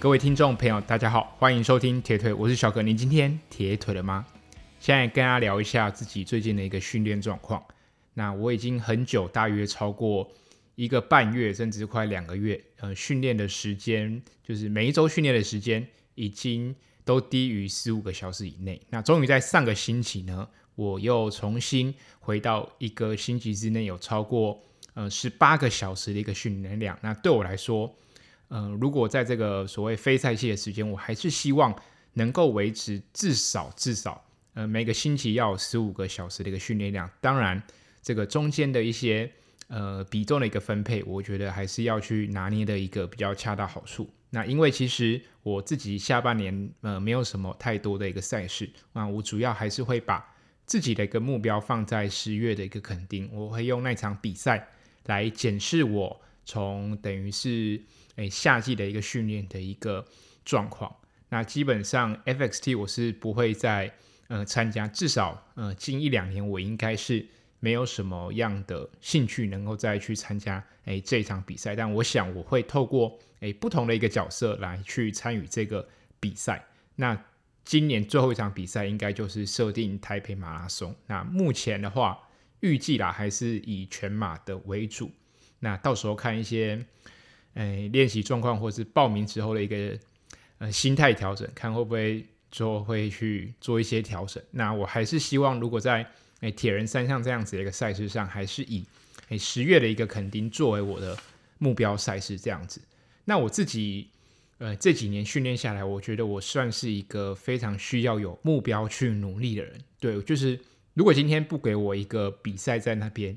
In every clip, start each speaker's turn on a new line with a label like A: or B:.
A: 各位听众朋友，大家好，欢迎收听铁腿，我是小葛。您今天铁腿了吗？现在跟大家聊一下自己最近的一个训练状况。那我已经很久，大约超过一个半月，甚至快两个月，呃，训练的时间就是每一周训练的时间已经都低于十五个小时以内。那终于在上个星期呢，我又重新回到一个星期之内有超过呃十八个小时的一个训练量。那对我来说，呃，如果在这个所谓非赛季的时间，我还是希望能够维持至少至少，呃，每个星期要有十五个小时的一个训练量。当然，这个中间的一些呃比重的一个分配，我觉得还是要去拿捏的一个比较恰到好处。那因为其实我自己下半年呃没有什么太多的一个赛事，那我主要还是会把自己的一个目标放在十月的一个垦丁，我会用那场比赛来检视我从等于是。诶，夏季的一个训练的一个状况，那基本上 FXT 我是不会再呃参加，至少呃近一两年我应该是没有什么样的兴趣能够再去参加诶这场比赛，但我想我会透过诶不同的一个角色来去参与这个比赛。那今年最后一场比赛应该就是设定台北马拉松，那目前的话预计啦还是以全马的为主，那到时候看一些。诶，练习状况或是报名之后的一个呃心态调整，看会不会之后会去做一些调整。那我还是希望，如果在诶铁人三项这样子的一个赛事上，还是以诶十月的一个垦丁作为我的目标赛事这样子。那我自己呃这几年训练下来，我觉得我算是一个非常需要有目标去努力的人。对，就是如果今天不给我一个比赛在那边，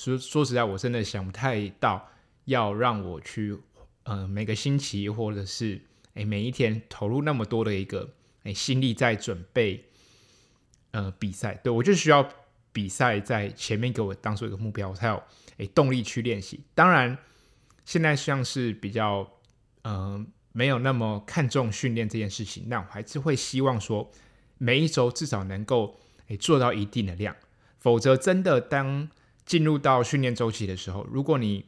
A: 说说实在，我真的想不太到。要让我去，呃，每个星期或者是诶每一天投入那么多的一个诶心力在准备，呃，比赛，对，我就需要比赛在前面给我当做一个目标，我才有诶动力去练习。当然，现在像是比较呃没有那么看重训练这件事情，那我还是会希望说每一周至少能够诶做到一定的量，否则真的当进入到训练周期的时候，如果你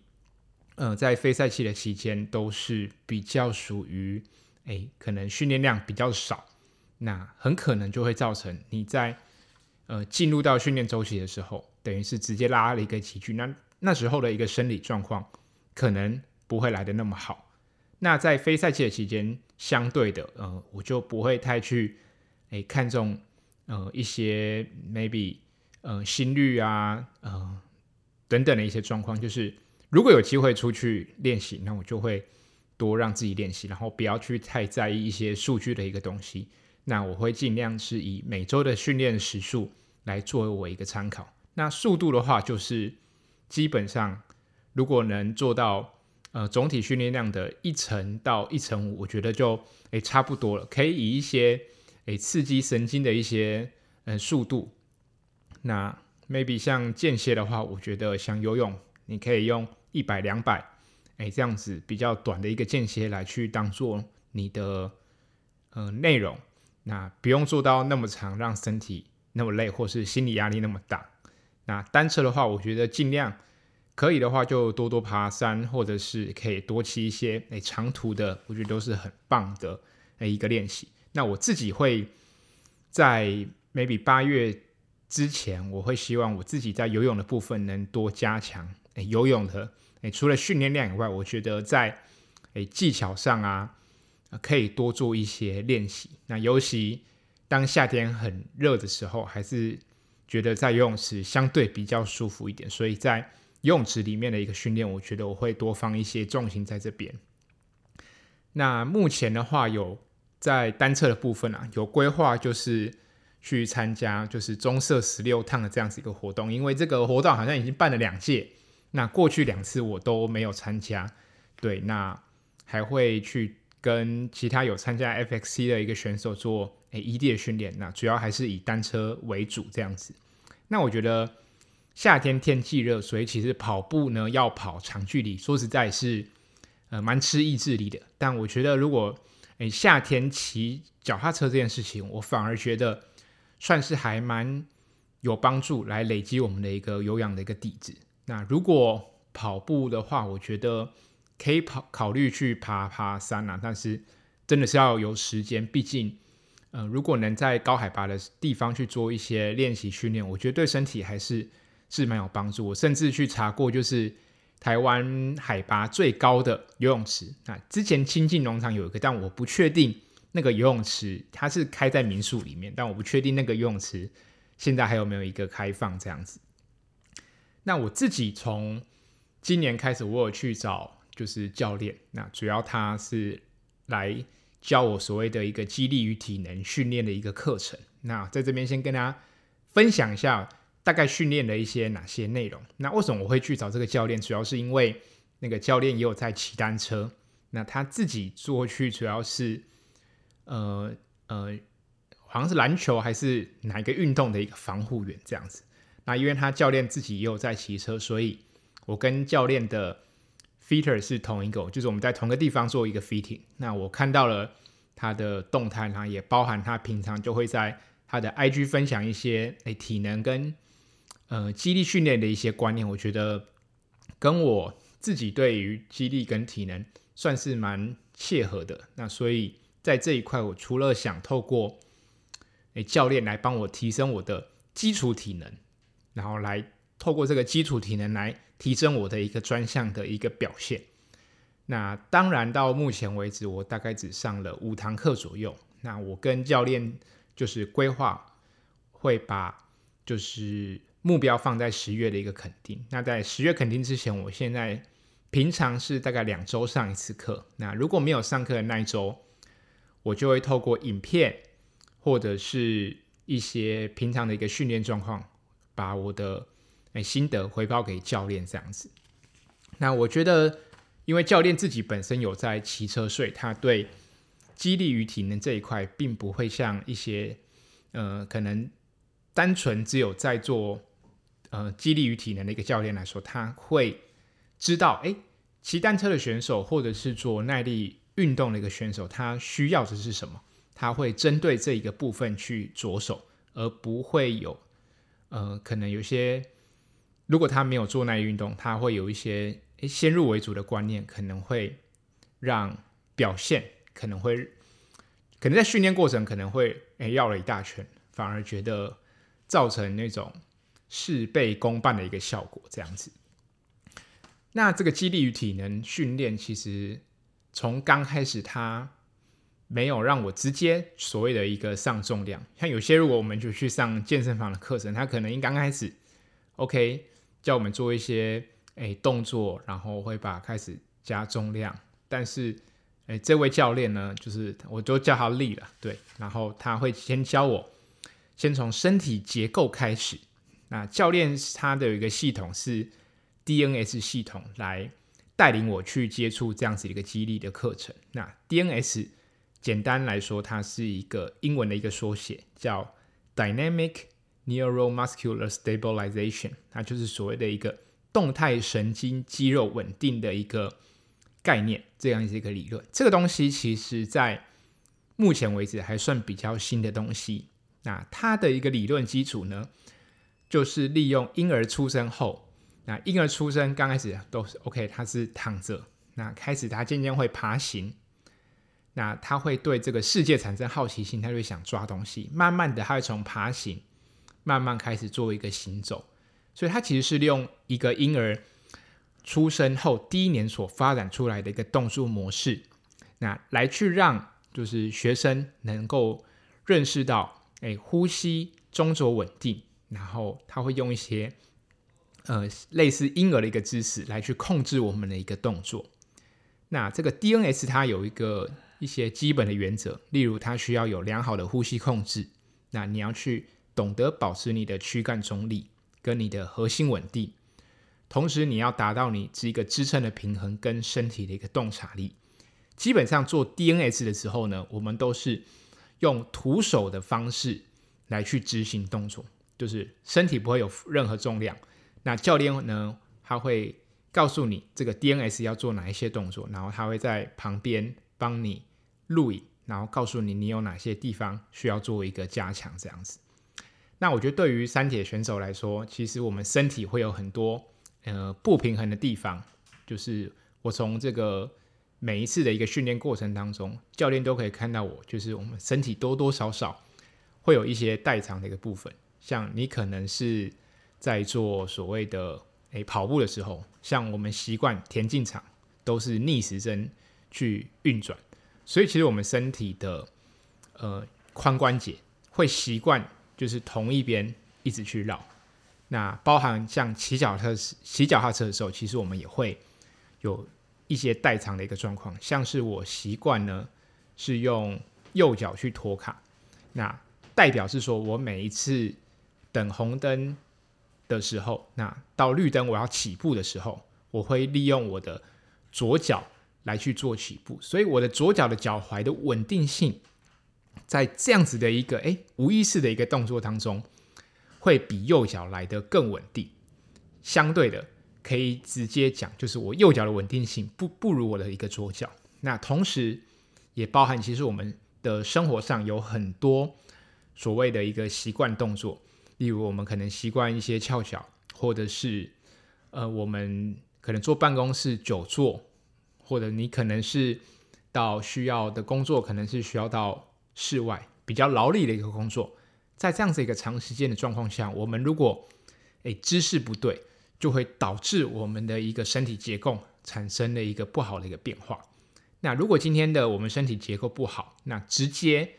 A: 呃，在非赛期的期间都是比较属于，诶，可能训练量比较少，那很可能就会造成你在呃进入到训练周期的时候，等于是直接拉了一个级距，那那时候的一个生理状况可能不会来得那么好。那在非赛期的期间，相对的，呃，我就不会太去诶看重呃一些 maybe 呃心率啊，呃等等的一些状况，就是。如果有机会出去练习，那我就会多让自己练习，然后不要去太在意一些数据的一个东西。那我会尽量是以每周的训练时数来作为我一个参考。那速度的话，就是基本上如果能做到呃总体训练量的一成到一成五，我觉得就诶差不多了。可以以一些诶刺激神经的一些呃速度。那 maybe 像间歇的话，我觉得像游泳，你可以用。一百两百，哎，这样子比较短的一个间歇来去当做你的呃内容，那不用做到那么长，让身体那么累，或是心理压力那么大。那单车的话，我觉得尽量可以的话，就多多爬山，或者是可以多骑一些哎长途的，我觉得都是很棒的哎一个练习。那我自己会在 maybe 八月之前，我会希望我自己在游泳的部分能多加强哎游泳的。诶，除了训练量以外，我觉得在诶技巧上啊，可以多做一些练习。那尤其当夏天很热的时候，还是觉得在游泳池相对比较舒服一点。所以在游泳池里面的一个训练，我觉得我会多放一些重心在这边。那目前的话，有在单车的部分啊，有规划就是去参加就是棕色十六趟的这样子一个活动，因为这个活动好像已经办了两届。那过去两次我都没有参加，对，那还会去跟其他有参加 FXC 的一个选手做诶异地的训练，那主要还是以单车为主这样子。那我觉得夏天天气热，所以其实跑步呢要跑长距离，说实在是呃蛮吃意志力的。但我觉得如果诶夏天骑脚踏车这件事情，我反而觉得算是还蛮有帮助，来累积我们的一个有氧的一个底子。那如果跑步的话，我觉得可以跑考虑去爬爬山啊，但是真的是要有时间，毕竟，呃，如果能在高海拔的地方去做一些练习训练，我觉得对身体还是是蛮有帮助。我甚至去查过，就是台湾海拔最高的游泳池，那之前清境农场有一个，但我不确定那个游泳池它是开在民宿里面，但我不确定那个游泳池现在还有没有一个开放这样子。那我自己从今年开始，我有去找就是教练，那主要他是来教我所谓的一个激励与体能训练的一个课程。那在这边先跟大家分享一下大概训练的一些哪些内容。那为什么我会去找这个教练？主要是因为那个教练也有在骑单车，那他自己做去主要是呃呃，好像是篮球还是哪一个运动的一个防护员这样子。那因为他教练自己也有在骑车，所以。我跟教练的 fitter 是同一个，就是我们在同个地方做一个 fitting。那我看到了他的动态，然后也包含他平常就会在他的 IG 分享一些诶体能跟呃肌力训练的一些观念。我觉得跟我自己对于肌力跟体能算是蛮切合的。那所以在这一块，我除了想透过诶教练来帮我提升我的基础体能，然后来透过这个基础体能来。提升我的一个专项的一个表现。那当然，到目前为止，我大概只上了五堂课左右。那我跟教练就是规划，会把就是目标放在十月的一个肯定。那在十月肯定之前，我现在平常是大概两周上一次课。那如果没有上课的那一周，我就会透过影片或者是一些平常的一个训练状况，把我的。哎，心得回报给教练这样子。那我觉得，因为教练自己本身有在骑车，所以他对激励与体能这一块，并不会像一些呃，可能单纯只有在做呃激励与体能的一个教练来说，他会知道，哎，骑单车的选手或者是做耐力运动的一个选手，他需要的是什么？他会针对这一个部分去着手，而不会有呃，可能有些。如果他没有做那运动，他会有一些先入为主的观念，可能会让表现可能会可能在训练过程可能会诶绕了一大圈，反而觉得造成那种事倍功半的一个效果这样子。那这个激励与体能训练，其实从刚开始他没有让我直接所谓的一个上重量，像有些如果我们就去上健身房的课程，他可能一刚开始 OK。叫我们做一些诶、动作，然后会把开始加重量，但是诶、这位教练呢，就是我就叫他力了，对，然后他会先教我，先从身体结构开始。那教练他的有一个系统是 DNS 系统来带领我去接触这样子一个肌力的课程。那 DNS 简单来说，它是一个英文的一个缩写，叫 Dynamic。Neuromuscular stabilization，它就是所谓的一个动态神经肌肉稳定的一个概念，这样子一个理论。这个东西其实在目前为止还算比较新的东西。那它的一个理论基础呢，就是利用婴儿出生后，那婴儿出生刚开始都是 OK，他是躺着，那开始他渐渐会爬行，那他会对这个世界产生好奇心，他就会想抓东西，慢慢的他会从爬行。慢慢开始做一个行走，所以他其实是利用一个婴儿出生后第一年所发展出来的一个动作模式，那来去让就是学生能够认识到，哎，呼吸中轴稳定，然后他会用一些呃类似婴儿的一个姿势来去控制我们的一个动作。那这个 DNS 它有一个一些基本的原则，例如它需要有良好的呼吸控制，那你要去。懂得保持你的躯干中立跟你的核心稳定，同时你要达到你这一个支撑的平衡跟身体的一个洞察力。基本上做 DNS 的时候呢，我们都是用徒手的方式来去执行动作，就是身体不会有任何重量。那教练呢，他会告诉你这个 DNS 要做哪一些动作，然后他会在旁边帮你录影，然后告诉你你有哪些地方需要做一个加强，这样子。那我觉得，对于三铁选手来说，其实我们身体会有很多呃不平衡的地方。就是我从这个每一次的一个训练过程当中，教练都可以看到我，就是我们身体多多少少会有一些代偿的一个部分。像你可能是在做所谓的诶、跑步的时候，像我们习惯田径场都是逆时针去运转，所以其实我们身体的呃髋关节会习惯就是同一边一直去绕。那包含像骑脚踏、骑脚踏车的时候，其实我们也会有一些代偿的一个状况。像是我习惯呢是用右脚去拖卡，那代表是说我每一次等红灯的时候，那到绿灯我要起步的时候，我会利用我的左脚来去做起步，所以我的左脚的脚踝的稳定性，在这样子的一个诶无意识的一个动作当中。会比右脚来得更稳定，相对的可以直接讲，就是我右脚的稳定性不不如我的一个左脚。那同时也包含，其实我们的生活上有很多所谓的一个习惯动作，例如我们可能习惯一些翘脚，或者是呃我们可能坐办公室久坐，或者你可能是到需要的工作，可能是需要到室外比较劳力的一个工作。在这样子一个长时间的状况下，我们如果诶姿势不对，就会导致我们的一个身体结构产生了一个不好的一个变化。那如果今天的我们身体结构不好，那直接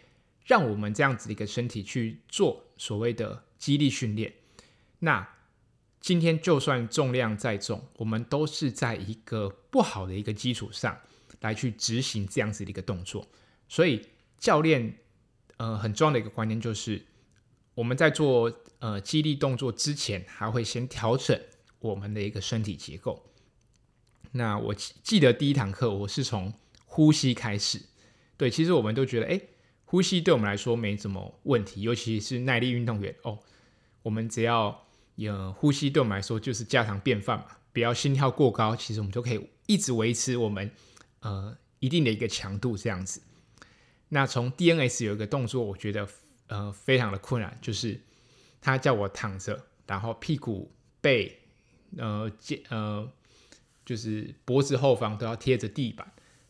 A: 让我们这样子的一个身体去做所谓的肌力训练，那今天就算重量再重，我们都是在一个不好的一个基础上来去执行这样子的一个动作。所以教练呃很重要的一个观念就是。我们在做呃肌力动作之前，还会先调整我们的一个身体结构。那我记得第一堂课我是从呼吸开始。对，其实我们都觉得，哎，呼吸对我们来说没什么问题，尤其是耐力运动员哦。我们只要有呼吸，对我们来说就是家常便饭嘛。不要心跳过高，其实我们就可以一直维持我们呃一定的一个强度这样子。那从 DNS 有一个动作，我觉得。呃，非常的困难，就是他叫我躺着，然后屁股背，呃，肩，呃，就是脖子后方都要贴着地板，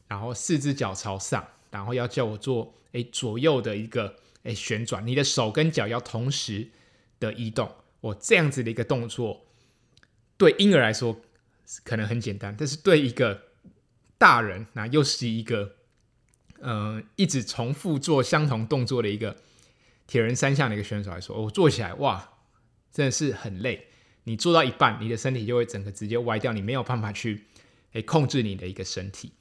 A: 然后四只脚朝上，然后要叫我做，诶，左右的一个，诶，旋转，你的手跟脚要同时的移动。我这样子的一个动作，对婴儿来说可能很简单，但是对一个大人，那又是一个，呃，一直重复做相同动作的一个。铁人三项的一个选手来说，我做起来哇，真的是很累。你做到一半，你的身体就会整个直接歪掉，你没有办法去诶控制你的一个身体。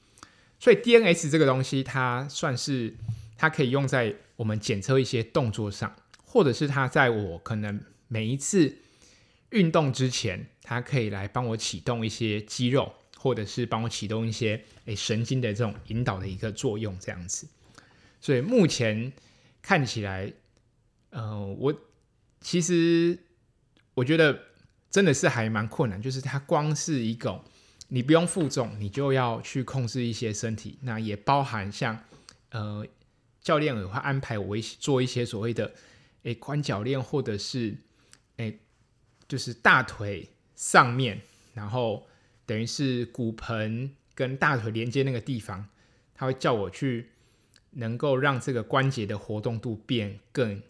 A: 所以 DNS 这个东西，它算是它可以用在我们检测一些动作上，或者是他在我可能每一次运动之前，他可以来帮我启动一些肌肉，或者是帮我启动一些诶神经的这种引导的一个作用，这样子。所以目前看起来。呃，我其实我觉得真的是还蛮困难，就是它光是一个你不用负重，你就要去控制一些身体，那也包含像呃教练也会安排我一起做一些所谓的诶宽脚链，或者是诶就是大腿上面，然后等于是骨盆跟大腿连接那个地方，他会叫我去能够让这个关节的活动度变更。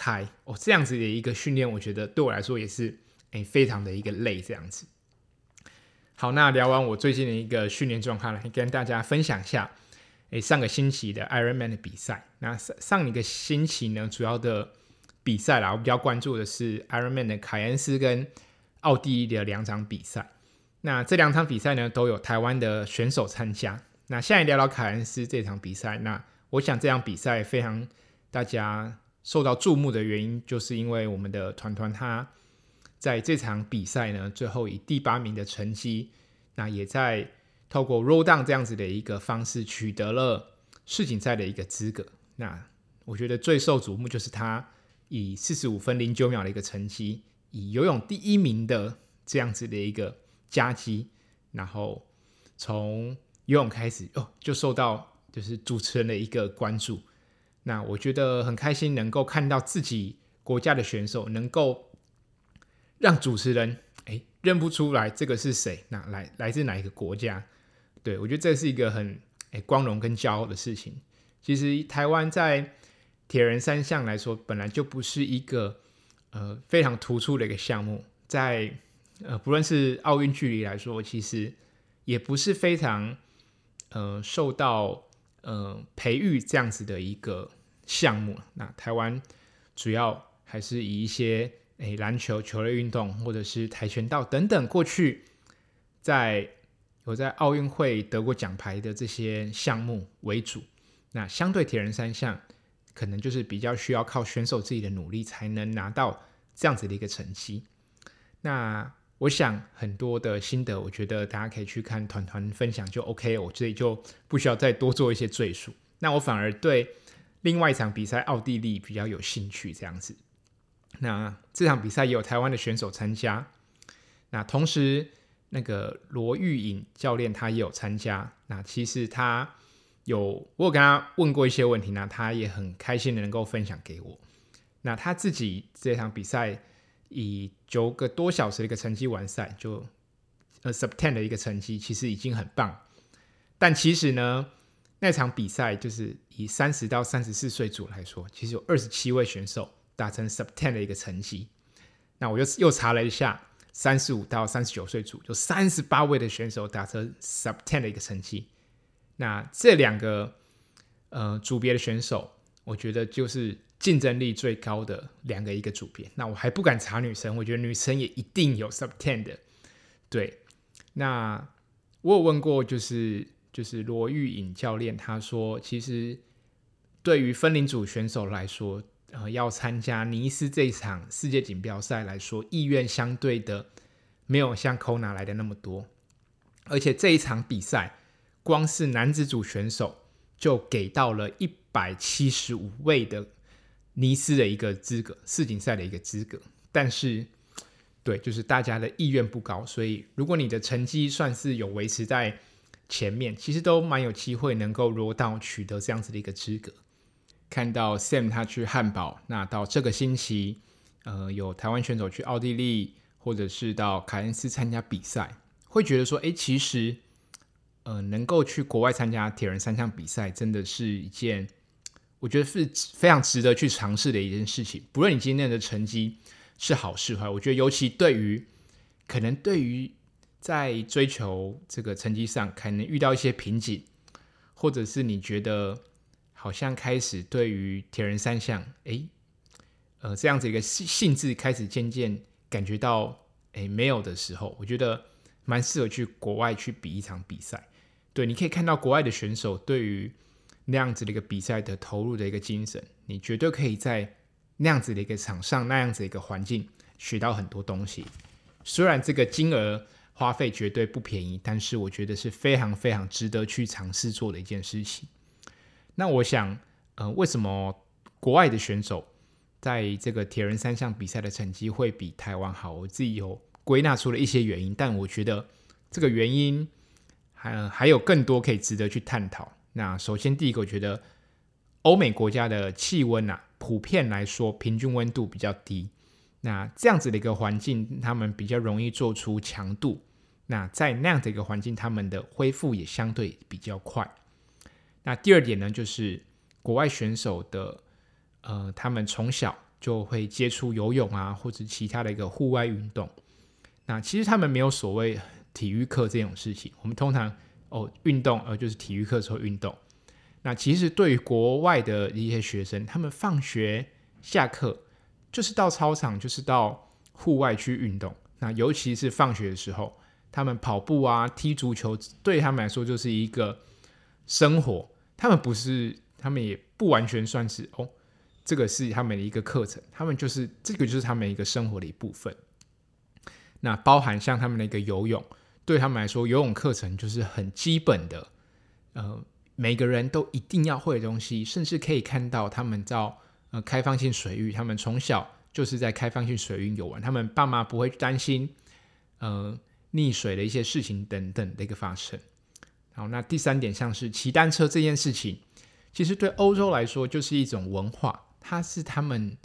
A: 开哦，这样子的一个训练，我觉得对我来说也是诶、非常的一个累这样子。好，那聊完我最近的一个训练状况，来跟大家分享一下诶、上个星期的 Ironman 的比赛。那上上一个星期呢，主要的比赛啦，我比较关注的是 Ironman 的凯恩斯跟奥地利的两场比赛。那这两场比赛呢，都有台湾的选手参加。那现在聊聊凯恩斯这场比赛，那我想这场比赛非常大家。受到注目的原因，就是因为我们的团团他在这场比赛呢，最后以第八名的成绩，那也在透过 roll down 这样子的一个方式取得了世锦赛的一个资格。那我觉得最受瞩目就是他以四十五分零九秒的一个成绩，以游泳第一名的这样子的一个佳绩，然后从游泳开始哦，就受到就是主持人的一个关注。那我觉得很开心，能够看到自己国家的选手能够让主持人哎、认不出来这个是谁，那来来自哪一个国家？对，我觉得这是一个很诶光荣跟骄傲的事情。其实台湾在铁人三项来说，本来就不是一个呃非常突出的一个项目，在呃不论是奥运距离来说，其实也不是非常呃受到呃培育这样子的一个项目。那台湾主要还是以一些诶篮球球类运动或者是跆拳道等等过去在有在奥运会得过奖牌的这些项目为主。那相对铁人三项，可能就是比较需要靠选手自己的努力才能拿到这样子的一个成绩。那我想很多的心得，我觉得大家可以去看团团分享就 OK，我这里就不需要再多做一些赘述。那我反而对另外一场比赛奥地利比较有兴趣，这样子。那这场比赛也有台湾的选手参加，那同时那个罗玉颖教练他也有参加。那其实他。有，我有跟他问过一些问题，那他也很开心的能够分享给我。那他自己这场比赛以九个多小时的一个成绩完赛，就呃 sub ten 的一个成绩，其实已经很棒。但其实呢，那场比赛就是以三十到三十四岁组来说，其实有二十七位选手达成 sub ten 的一个成绩。那我又又查了一下，三十五到三十九岁组，有三十八位的选手达成 sub ten 的一个成绩。那这两个呃组别的选手，我觉得就是竞争力最高的两个一个组别。那我还不敢查女生，我觉得女生也一定有 sub ten 的。对，那我有问过，就是就是罗玉颖教练，他说其实对于分龄组选手来说，呃，要参加尼斯这场世界锦标赛来说，意愿相对的没有像 Kona 来的那么多，而且这一场比赛。光是男子组选手就给到了一百七十五位的尼斯的一个资格，世锦赛的一个资格。但是，对，就是大家的意愿不高，所以如果你的成绩算是有维持在前面，其实都蛮有机会能够罗到取得这样子的一个资格。看到 Sam 他去汉堡，那到这个星期，呃，有台湾选手去奥地利，或者是到凯恩斯参加比赛，会觉得说，哎，其实。呃，能够去国外参加铁人三项比赛，真的是一件我觉得是非常值得去尝试的一件事情。不论你今天的成绩是好是坏，我觉得尤其对于可能对于在追求这个成绩上，可能遇到一些瓶颈，或者是你觉得好像开始对于铁人三项，哎，呃，这样子一个兴兴致开始渐渐感觉到哎没有的时候，我觉得蛮适合去国外去比一场比赛。对，你可以看到国外的选手对于那样子的一个比赛的投入的一个精神，你绝对可以在那样子的一个场上、那样子的一个环境学到很多东西。虽然这个金额花费绝对不便宜，但是我觉得是非常非常值得去尝试做的一件事情。那我想，呃，为什么国外的选手在这个铁人三项比赛的成绩会比台湾好？我自己有归纳出了一些原因，但我觉得这个原因。还还有更多可以值得去探讨。那首先第一个，我觉得欧美国家的气温啊，普遍来说平均温度比较低。那这样子的一个环境，他们比较容易做出强度。那在那样的一个环境，他们的恢复也相对比较快。那第二点呢，就是国外选手的呃，他们从小就会接触游泳啊，或者其他的一个户外运动。那其实他们没有所谓。体育课这种事情，我们通常哦运动呃就是体育课时候运动。那其实对于国外的一些学生，他们放学下课就是到操场，就是到户外去运动。那尤其是放学的时候，他们跑步啊、踢足球，对他们来说就是一个生活。他们不是，他们也不完全算是哦，这个是他们的一个课程。他们就是这个就是他们一个生活的一部分。那包含像他们的一个游泳。对他们来说，游泳课程就是很基本的，呃，每个人都一定要会的东西，甚至可以看到他们到呃开放性水域，他们从小就是在开放性水域游玩，他们爸妈不会担心呃溺水的一些事情等等的一个发生。好，那第三点，像是骑单车这件事情，其实对欧洲来说就是一种文化，它是他们，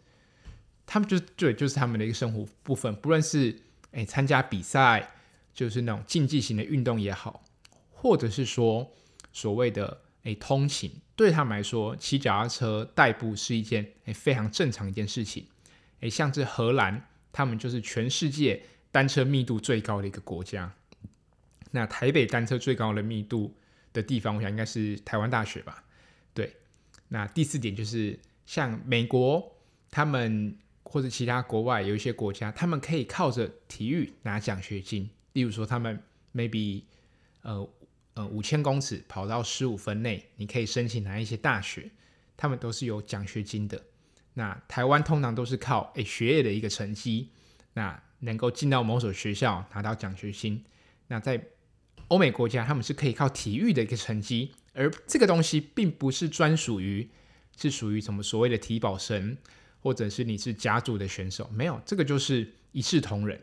A: 他们就对，就是他们的一个生活部分，不论是诶参加比赛。就是那种竞技型的运动也好，或者是说，所谓的诶通勤，对他们来说，骑脚踏车代步是一件诶非常正常一件事情。诶，像是荷兰，他们就是全世界单车密度最高的一个国家。那台北单车最高的密度的地方，我想应该是台湾大学吧。对，那第四点就是像美国，他们或者其他国外有一些国家，他们可以靠着体育拿奖学金。例如说，他们 maybe 呃呃五千公尺跑到十五分内，你可以申请哪一些大学，他们都是有奖学金的。那台湾通常都是靠诶学业的一个成绩，那能够进到某所学校拿到奖学金。那在欧美国家，他们是可以靠体育的一个成绩，而这个东西并不是专属于，是属于什么所谓的体保生，或者是你是甲组的选手，没有，这个就是一视同仁。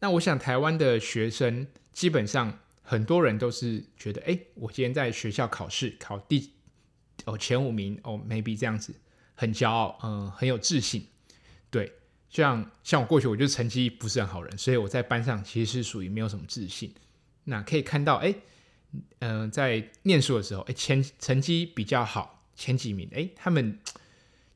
A: 那我想台湾的学生基本上很多人都是觉得，哎，我今天在学校考试考第哦前五名哦，maybe 这样子很骄傲，嗯、很有自信，对。像像我过去，我就成绩不是很好人，所以我在班上其实是属于没有什么自信。那可以看到，哎，嗯、在念书的时候，哎，前成绩比较好，前几名，哎，他们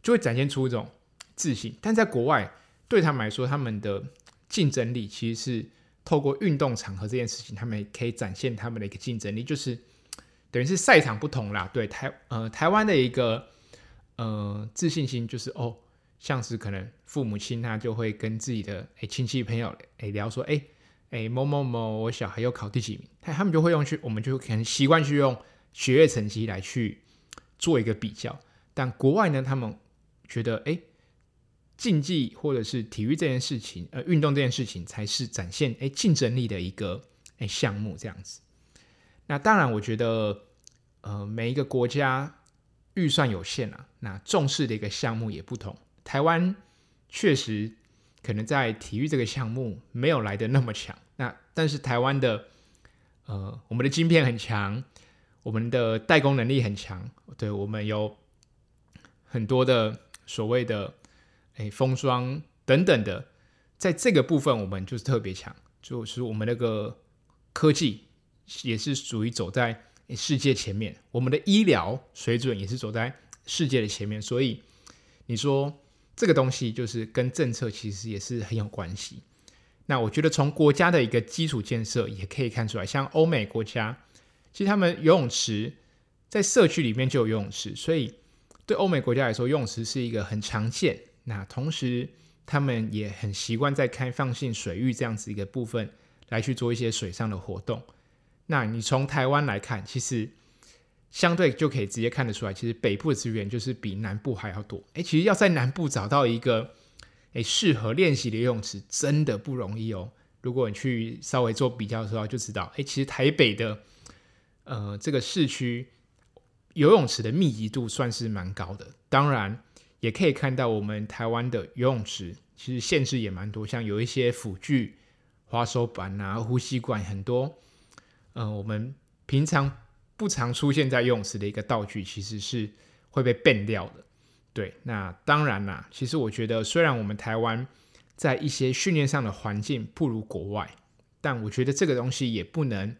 A: 就会展现出一种自信。但在国外，对他们来说，他们的竞争力其实是透过运动场合这件事情，他们可以展现他们的一个竞争力，就是等于是赛场不同啦。对台呃台湾的一个呃自信心，就是哦。像是可能父母亲他就会跟自己的诶亲戚朋友诶聊说，诶诶某某某我小孩又考第几名，他他们就会用去，我们就可能习惯去用学业成绩来去做一个比较。但国外呢，他们觉得诶竞技或者是体育这件事情，呃运动这件事情才是展现诶竞争力的一个诶项目这样子。那当然，我觉得呃每一个国家预算有限啊，那重视的一个项目也不同。台湾确实可能在体育这个项目没有来的那么强，那但是台湾的呃，我们的晶片很强，我们的代工能力很强，对，我们有很多的所谓的诶封装等等的，在这个部分我们就是特别强，就是我们那个科技也是属于走在世界前面，我们的医疗水准也是走在世界的前面，所以你说。这个东西就是跟政策其实也是很有关系。那我觉得从国家的一个基础建设也可以看出来，像欧美国家，其实他们游泳池在社区里面就有游泳池，所以对欧美国家来说，游泳池是一个很常见。那同时，他们也很习惯在开放性水域这样子一个部分来去做一些水上的活动。那你从台湾来看，其实。相对就可以直接看得出来，其实北部的资源就是比南部还要多。诶，其实要在南部找到一个诶适合练习的游泳池，真的不容易哦。如果你去稍微做比较的时候，就知道，诶，其实台北的呃这个市区游泳池的密集度算是蛮高的。当然，也可以看到我们台湾的游泳池其实限制也蛮多，像有一些辅具、滑手板啊、呼吸管很多。嗯、呃，我们平常。不常出现在游泳池的一个道具，其实是会被 ban 掉的。对，那当然啦。其实我觉得，虽然我们台湾在一些训练上的环境不如国外，但我觉得这个东西也不能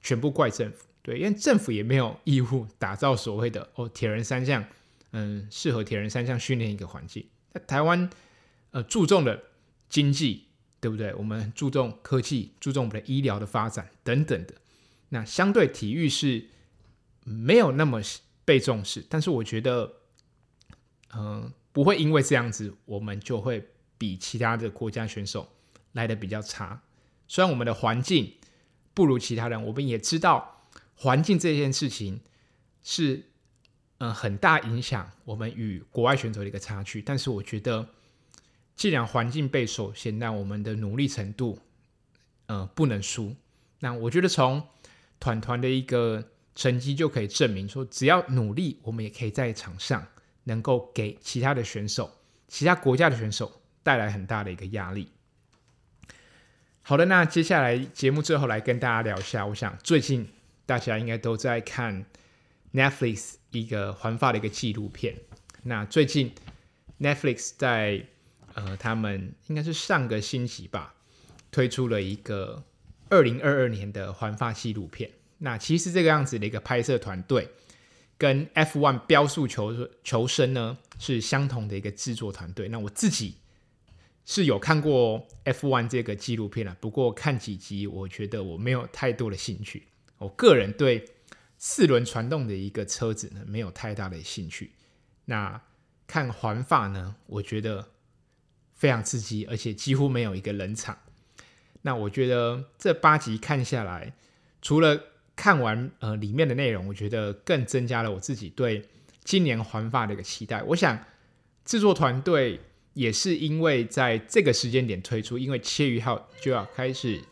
A: 全部怪政府。对，因为政府也没有义务打造所谓的哦铁人三项，嗯，适合铁人三项训练一个环境。那台湾呃注重的经济，对不对？我们注重科技，注重我们的医疗的发展等等的。那相对体育是。没有那么被重视，但是我觉得，嗯、不会因为这样子，我们就会比其他的国家选手来的比较差。虽然我们的环境不如其他人，我们也知道环境这件事情是，呃，很大影响我们与国外选手的一个差距。但是我觉得，既然环境被受限，那我们的努力程度，呃，不能输。那我觉得从团团的一个。成绩就可以证明说，只要努力，我们也可以在场上能够给其他的选手、其他国家的选手带来很大的一个压力。好的，那接下来节目最后来跟大家聊一下，我想最近大家应该都在看 Netflix 一个环法的一个纪录片。那最近 Netflix 在呃，他们应该是上个星期吧，推出了一个二零二二年的环法纪录片。那其实这个样子的一个拍摄团队，跟 F1 标速求求生呢是相同的一个制作团队。那我自己是有看过 F1 这个纪录片了，不过看几集，我觉得我没有太多的兴趣。我个人对四轮传动的一个车子呢，没有太大的兴趣。那看环法呢，我觉得非常刺激，而且几乎没有一个冷场。那我觉得这八集看下来，除了看完呃里面的内容，我觉得更增加了我自己对今年环法的一个期待。我想制作团队也是因为在这个时间点推出，因为七月一号就要开始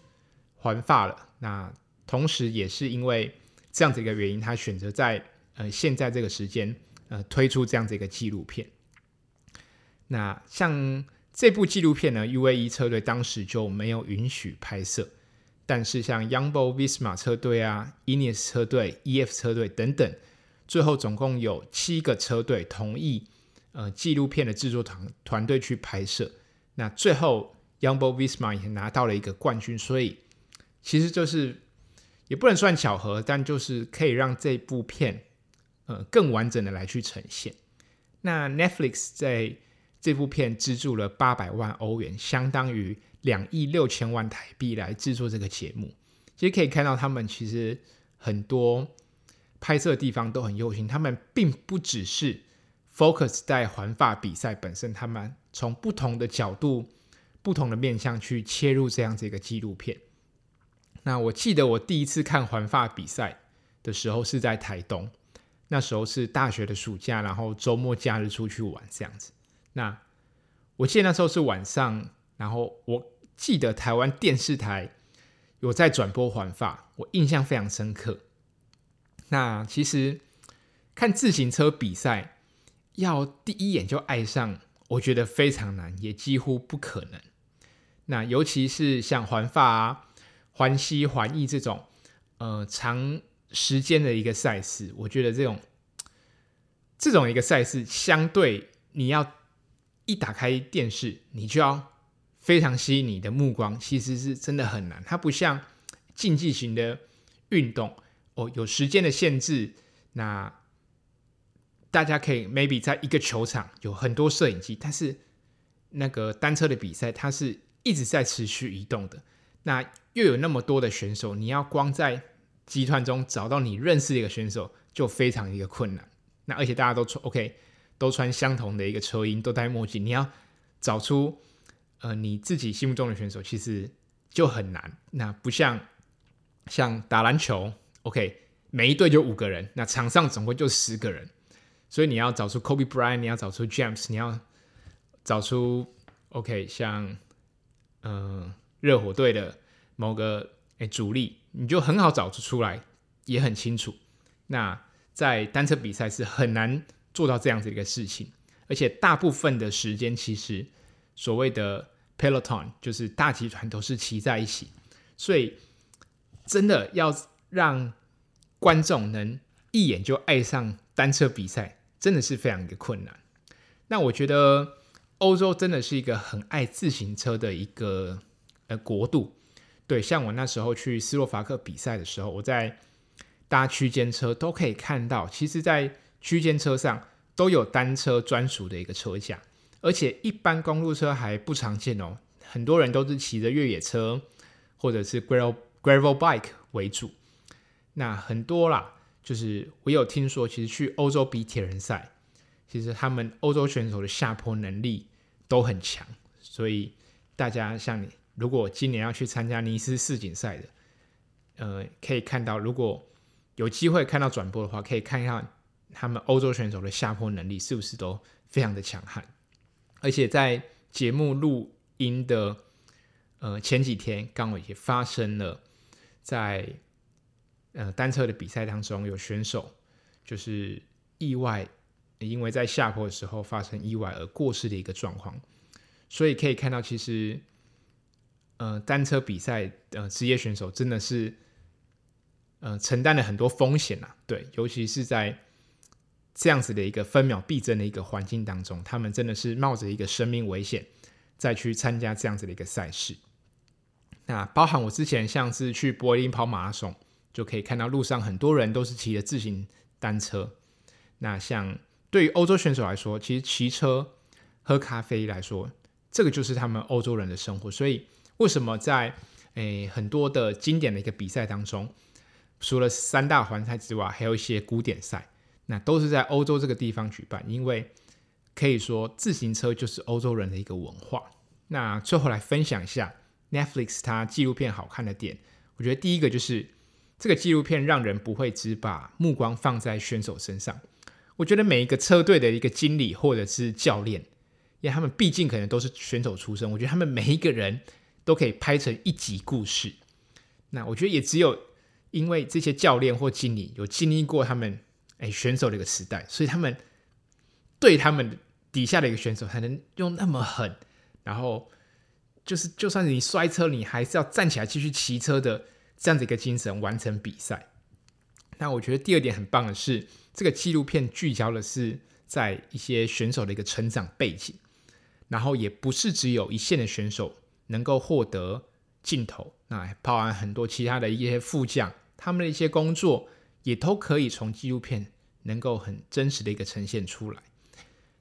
A: 环法了。那同时也是因为这样子一个原因，他选择在呃现在这个时间呃推出这样子一个纪录片。那像。这部纪录片呢，UAE 车队当时就没有允许拍摄，但是像 Jumbo Visma 车队啊、Ineos 车队、EF 车队等等，最后总共有七个车队同意，呃，纪录片的制作团团队去拍摄。那最后 Jumbo Visma 也拿到了一个冠军，所以其实就是也不能算巧合，但就是可以让这部片呃更完整的来去呈现。那 Netflix 在这部片资助了八百万欧元，相当于两亿六千万台币来制作这个节目。其实可以看到，他们其实很多拍摄的地方都很用心。他们并不只是 focus 在环法比赛本身，他们从不同的角度、不同的面向去切入这样子一个纪录片。那我记得我第一次看环法比赛的时候是在台东，那时候是大学的暑假，然后周末假日出去玩这样子。那我记得那时候是晚上，然后我记得台湾电视台有在转播环法，我印象非常深刻。那其实看自行车比赛，要第一眼就爱上，我觉得非常难，也几乎不可能。那尤其是像环法啊、环西、环意这种，呃，长时间的一个赛事，我觉得这种这种一个赛事，相对你要。一打开电视，你就要非常吸引你的目光，其实是真的很难。它不像竞技型的运动，哦，有时间的限制。那大家可以 maybe 在一个球场有很多摄影机，但是那个单车的比赛，它是一直在持续移动的。那又有那么多的选手，你要光在集团中找到你认识的一个选手，就非常一个困难。那而且大家都穿 OK。都穿相同的一个车衣，都戴墨镜，你要找出呃你自己心目中的选手，其实就很难。那不像像打篮球，OK，每一队就五个人，那场上总共就十个人，所以你要找出 Kobe Bryant，你要找出 James，你要找出 OK，像嗯、热火队的某个诶主力，你就很好找出出来，也很清楚。那在单车比赛是很难。做到这样子一个事情，而且大部分的时间，其实所谓的 peloton 就是大集团都是骑在一起，所以真的要让观众能一眼就爱上单车比赛，真的是非常的困难。那我觉得欧洲真的是一个很爱自行车的一个呃国度，对，像我那时候去斯洛伐克比赛的时候，我在搭区间车都可以看到，其实，在区间车上都有单车专属的一个车架，而且一般公路车还不常见哦。很多人都是骑着越野车或者是 gravel gravel bike 为主。那很多啦，就是我有听说，其实去欧洲比铁人赛，其实他们欧洲选手的下坡能力都很强。所以大家像你，如果今年要去参加尼斯世锦赛的，呃，可以看到，如果有机会看到转播的话，可以看一下。他们欧洲选手的下坡能力是不是都非常的强悍？而且在节目录音的呃前几天，刚好也发生了在呃单车的比赛当中，有选手就是意外，因为在下坡的时候发生意外而过世的一个状况。所以可以看到，其实呃单车比赛呃职业选手真的是呃承担了很多风险啊，对，尤其是在这样子的一个分秒必争的一个环境当中，他们真的是冒着一个生命危险再去参加这样子的一个赛事。那包含我之前像是去柏林跑马拉松，就可以看到路上很多人都是骑着自行单车。那像对于欧洲选手来说，其实骑车、喝咖啡来说，这个就是他们欧洲人的生活。所以为什么在诶很多的经典的一个比赛当中，除了三大环赛之外，还有一些古典赛，那都是在欧洲这个地方举办，因为可以说自行车就是欧洲人的一个文化。那最后来分享一下 Netflix 它纪录片好看的点，我觉得第一个就是这个纪录片让人不会只把目光放在选手身上。我觉得每一个车队的一个经理或者是教练，因为他们毕竟可能都是选手出身，我觉得他们每一个人都可以拍成一集故事。那我觉得也只有因为这些教练或经理有经历过他们哎选手的一个时代，所以他们对他们底下的一个选手才能用那么狠。然后就是，就算你摔车，你还是要站起来继续骑车的这样子一个精神完成比赛。那我觉得第二点很棒的是，这个纪录片聚焦的是在一些选手的一个成长背景，然后也不是只有一线的选手能够获得镜头，那包含很多其他的一些副将，他们的一些工作也都可以从纪录片能够很真实的一个呈现出来。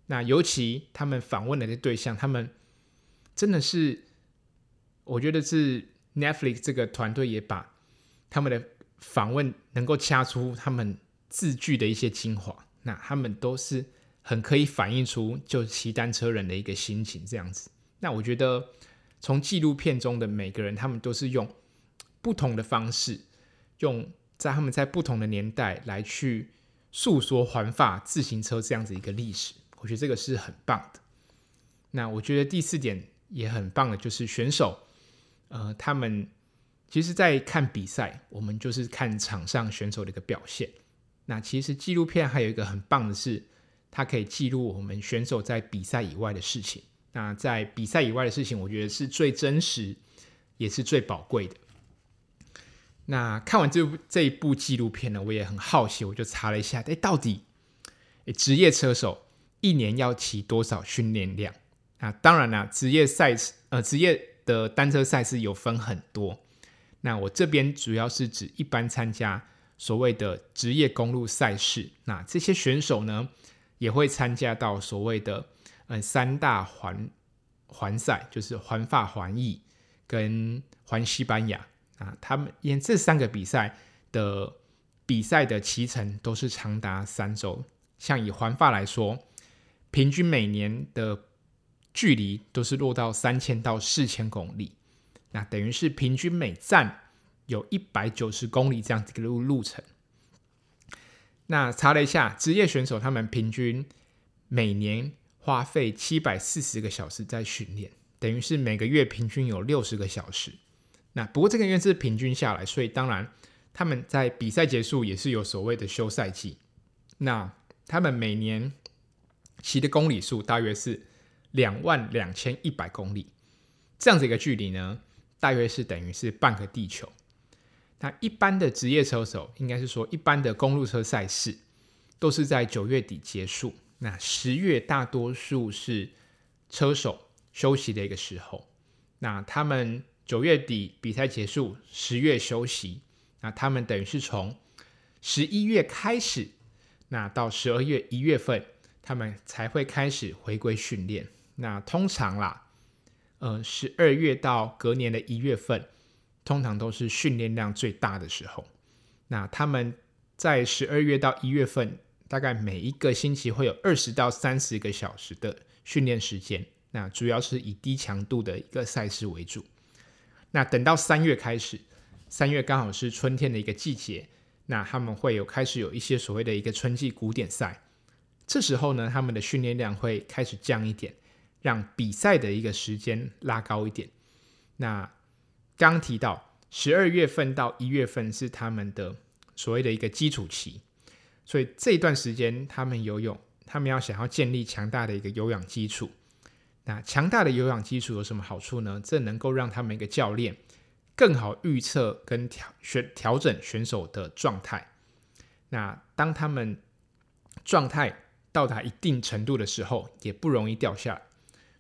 A: 那尤其他们访问的这对象，他们。真的是，我觉得是 Netflix 这个团队也把他们的访问能够掐出他们字句的一些精华，那他们都是很可以反映出就骑单车人的一个心情这样子。那我觉得从纪录片中的每个人，他们都是用不同的方式，用在他们在不同的年代来去诉说环法自行车这样子一个历史，我觉得这个是很棒的。那我觉得第四点。也很棒的，就是选手，呃，他们其实，在看比赛，我们就是看场上选手的一个表现。那其实纪录片还有一个很棒的是，它可以记录我们选手在比赛以外的事情。那在比赛以外的事情，我觉得是最真实，也是最宝贵的。那看完这部这一部纪录片呢，我也很好奇，我就查了一下，哎，到底，职业车手一年要骑多少训练量？啊，当然啦，职业赛事，呃，职业的单车赛事有分很多。那我这边主要是指一般参加所谓的职业公路赛事。那这些选手呢，也会参加到所谓的嗯三大环环赛，就是环法、环意跟环西班牙啊。他们因这三个比赛的比赛的骑程都是长达三周。像以环法来说，平均每年的距离都是落到三千到四千公里，那等于是平均每站有一百九十公里这样子的路路程。那查了一下，职业选手他们平均每年花费七百四十个小时在训练，等于是每个月平均有六十个小时。那不过这个月是平均下来，所以当然他们在比赛结束也是有所谓的休赛季。那他们每年骑的公里数大约是。两万两千一百公里，这样子一个距离呢，大约是等于是半个地球。那一般的职业车手，应该是说一般的公路车赛事，都是在九月底结束。那十月大多数是车手休息的一个时候。那他们九月底比赛结束，十月休息。那他们等于是从十一月开始，那到十二月一月份，他们才会开始回归训练。那通常啦，呃，十二月到隔年的一月份，通常都是训练量最大的时候。那他们在十二月到一月份，大概每一个星期会有二十到三十个小时的训练时间。那主要是以低强度的一个赛事为主。那等到三月开始，三月刚好是春天的一个季节，那他们会有开始有一些所谓的一个春季古典赛。这时候呢，他们的训练量会开始降一点。让比赛的一个时间拉高一点。那刚提到十二月份到一月份是他们的所谓的一个基础期，所以这段时间他们游泳，他们要想要建立强大的一个有氧基础。那强大的有氧基础有什么好处呢？这能够让他们一个教练更好预测跟调选调整选手的状态。那当他们状态到达一定程度的时候，也不容易掉下。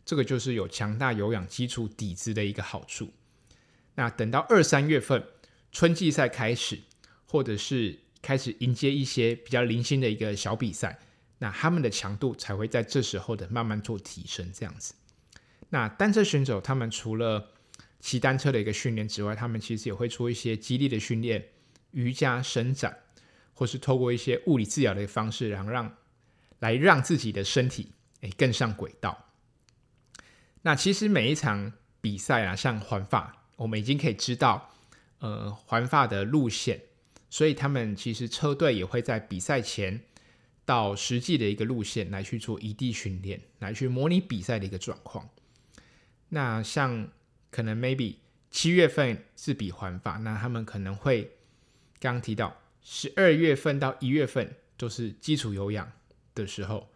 A: 这个就是有强大有氧基础底子的一个好处。那等到二三月份春季赛开始，或者是开始迎接一些比较零星的一个小比赛，那他们的强度才会在这时候的慢慢做提升，这样子。那单车选手他们除了骑单车的一个训练之外，他们其实也会做一些肌力的训练、瑜伽伸展，或是透过一些物理治疗的方式，然后让来让自己的身体诶更上轨道。那其实每一场比赛啊，像环法，我们已经可以知道，呃，环法的路线，所以他们其实车队也会在比赛前到实际的一个路线来去做异地训练，来去模拟比赛的一个状况。那像可能 maybe 七月份是比环法，那他们可能会刚刚提到十二月份到一月份都是基础有氧的时候，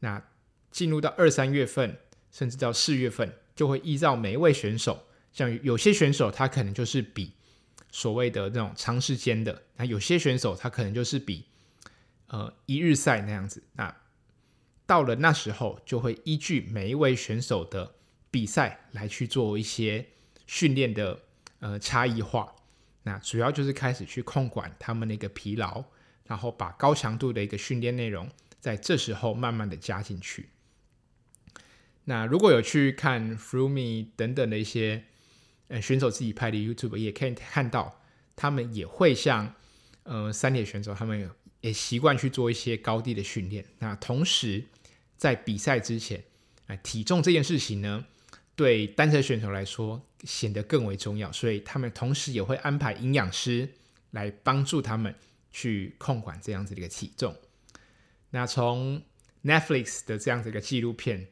A: 那进入到二三月份甚至到四月份，就会依照每一位选手，像有些选手他可能就是比所谓的那种长时间的，那有些选手他可能就是比呃一日赛那样子，那到了那时候就会依据每一位选手的。比赛来去做一些训练的呃差异化，那主要就是开始去控管他们的一个疲劳，然后把高强度的一个训练内容在这时候慢慢的加进去。那如果有去看 Froome 等等的一些呃选手自己拍的 YouTube，也可以看到他们也会像呃三铁选手，他们也习惯去做一些高地的训练。那同时在比赛之前，哎，体重这件事情呢，对单车选手来说显得更为重要，所以他们同时也会安排营养师来帮助他们去控管这样子的一个体重。那从 Netflix 的这样子一个纪录片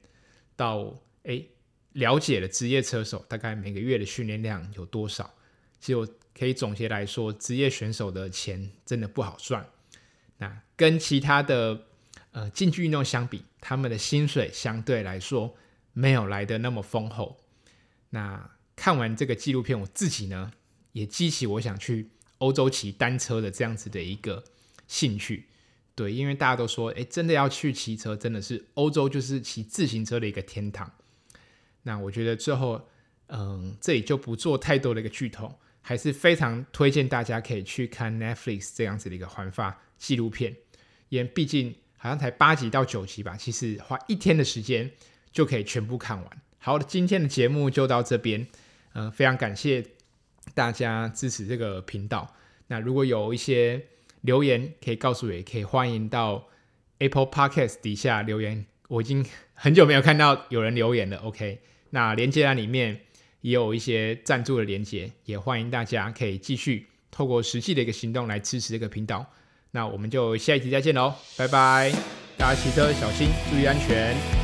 A: 到诶了解了职业车手大概每个月的训练量有多少，其实我可以总结来说，职业选手的钱真的不好赚。那跟其他的呃竞技运动相比，他们的薪水相对来说。没有来的那么丰厚。那看完这个纪录片，我自己呢也激起我想去欧洲骑单车的这样子的一个兴趣。对，因为大家都说，哎，真的要去骑车，真的是欧洲就是骑自行车的一个天堂。那我觉得最后，嗯，这里就不做太多的一个剧透，还是非常推荐大家可以去看 Netflix 这样子的一个环法纪录片，因为毕竟好像才八集到九集吧，其实花一天的时间。就可以全部看完。好的，今天的节目就到这边。嗯、非常感谢大家支持这个频道。那如果有一些留言可以告诉我，也可以欢迎到 Apple Podcast 底下留言。我已经很久没有看到有人留言了。OK，那连接栏里面也有一些赞助的连接，也欢迎大家可以继续透过实际的一个行动来支持这个频道。那我们就下一集再见喽，拜拜！大家骑车小心，注意安全。